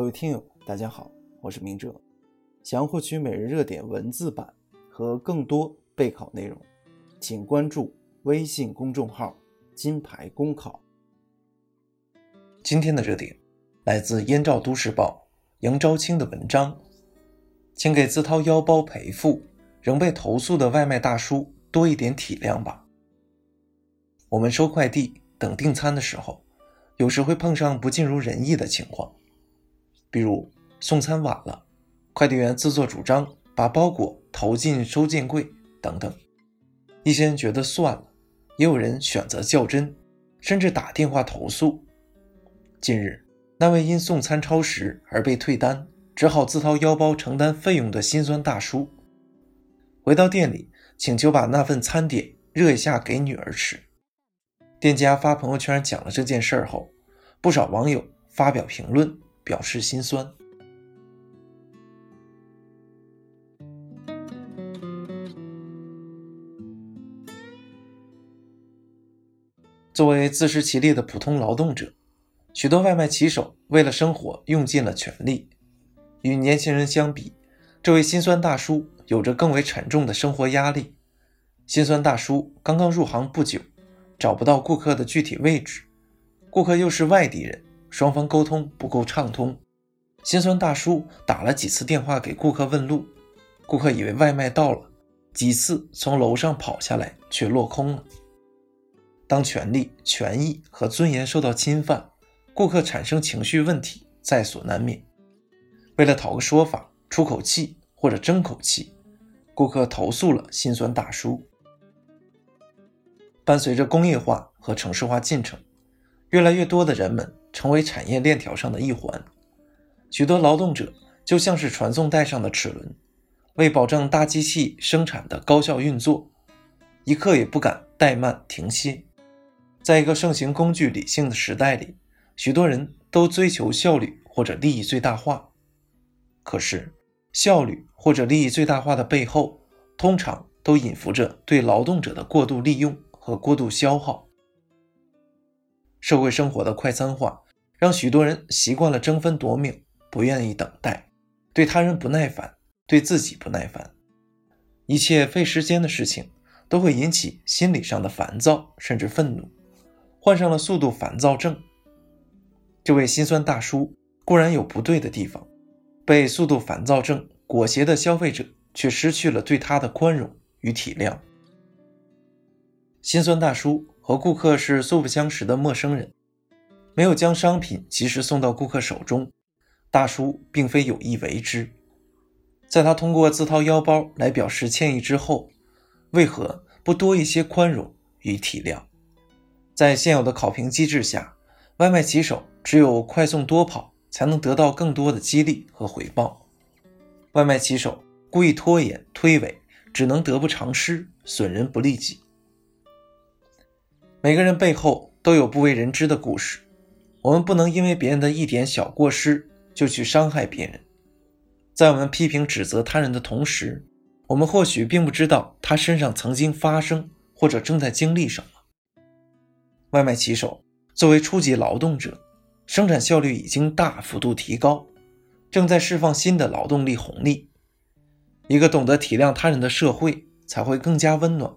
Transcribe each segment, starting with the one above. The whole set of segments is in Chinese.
各位听友，大家好，我是明哲。想要获取每日热点文字版和更多备考内容，请关注微信公众号“金牌公考”。今天的热点来自《燕赵都市报》杨昭清的文章，请给自掏腰包赔付仍被投诉的外卖大叔多一点体谅吧。我们收快递、等订餐的时候，有时会碰上不尽如人意的情况。比如送餐晚了，快递员自作主张把包裹投进收件柜等等。一些人觉得算了，也有人选择较真，甚至打电话投诉。近日，那位因送餐超时而被退单，只好自掏腰包承担费用的心酸大叔，回到店里请求把那份餐点热一下给女儿吃。店家发朋友圈讲了这件事后，不少网友发表评论。表示心酸。作为自食其力的普通劳动者，许多外卖骑手为了生活用尽了全力。与年轻人相比，这位心酸大叔有着更为沉重的生活压力。心酸大叔刚刚入行不久，找不到顾客的具体位置，顾客又是外地人。双方沟通不够畅通，心酸大叔打了几次电话给顾客问路，顾客以为外卖到了，几次从楼上跑下来却落空了。当权利、权益和尊严受到侵犯，顾客产生情绪问题在所难免。为了讨个说法、出口气或者争口气，顾客投诉了心酸大叔。伴随着工业化和城市化进程，越来越多的人们。成为产业链条上的一环，许多劳动者就像是传送带上的齿轮，为保证大机器生产的高效运作，一刻也不敢怠慢停歇。在一个盛行工具理性的时代里，许多人都追求效率或者利益最大化。可是，效率或者利益最大化的背后，通常都隐伏着对劳动者的过度利用和过度消耗。社会生活的快餐化，让许多人习惯了争分夺秒，不愿意等待，对他人不耐烦，对自己不耐烦，一切费时间的事情都会引起心理上的烦躁，甚至愤怒，患上了速度烦躁症。这位心酸大叔固然有不对的地方，被速度烦躁症裹挟的消费者却失去了对他的宽容与体谅。心酸大叔。和顾客是素不相识的陌生人，没有将商品及时送到顾客手中，大叔并非有意为之。在他通过自掏腰包来表示歉意之后，为何不多一些宽容与体谅？在现有的考评机制下，外卖骑手只有快送多跑，才能得到更多的激励和回报。外卖骑手故意拖延推诿，只能得不偿失，损人不利己。每个人背后都有不为人知的故事，我们不能因为别人的一点小过失就去伤害别人。在我们批评指责他人的同时，我们或许并不知道他身上曾经发生或者正在经历什么。外卖骑手作为初级劳动者，生产效率已经大幅度提高，正在释放新的劳动力红利。一个懂得体谅他人的社会才会更加温暖，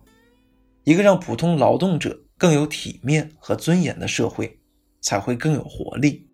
一个让普通劳动者。更有体面和尊严的社会，才会更有活力。